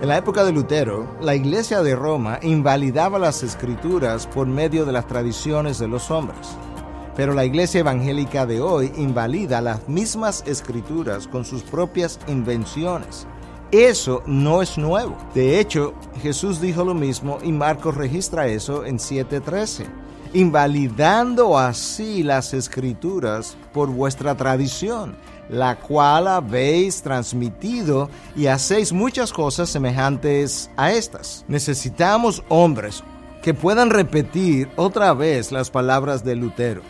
En la época de Lutero, la Iglesia de Roma invalidaba las escrituras por medio de las tradiciones de los hombres. Pero la Iglesia evangélica de hoy invalida las mismas escrituras con sus propias invenciones. Eso no es nuevo. De hecho, Jesús dijo lo mismo y Marcos registra eso en 7:13, invalidando así las escrituras por vuestra tradición la cual habéis transmitido y hacéis muchas cosas semejantes a estas. Necesitamos hombres que puedan repetir otra vez las palabras de Lutero.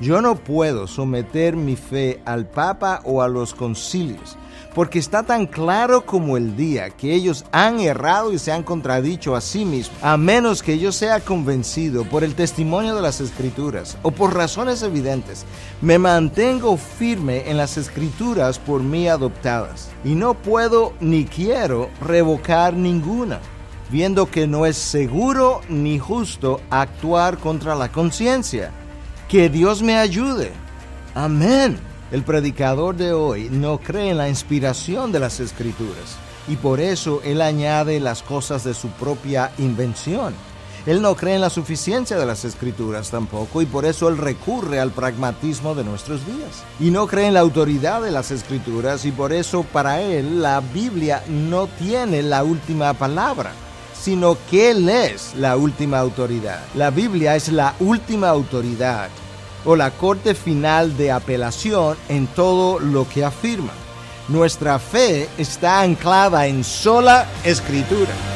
Yo no puedo someter mi fe al Papa o a los concilios porque está tan claro como el día que ellos han errado y se han contradicho a sí mismos, a menos que yo sea convencido por el testimonio de las escrituras o por razones evidentes, me mantengo firme en las escrituras por mí adoptadas y no puedo ni quiero revocar ninguna viendo que no es seguro ni justo actuar contra la conciencia. Que Dios me ayude. Amén. El predicador de hoy no cree en la inspiración de las escrituras y por eso él añade las cosas de su propia invención. Él no cree en la suficiencia de las escrituras tampoco y por eso él recurre al pragmatismo de nuestros días. Y no cree en la autoridad de las escrituras y por eso para él la Biblia no tiene la última palabra sino que Él es la última autoridad. La Biblia es la última autoridad o la corte final de apelación en todo lo que afirma. Nuestra fe está anclada en sola escritura.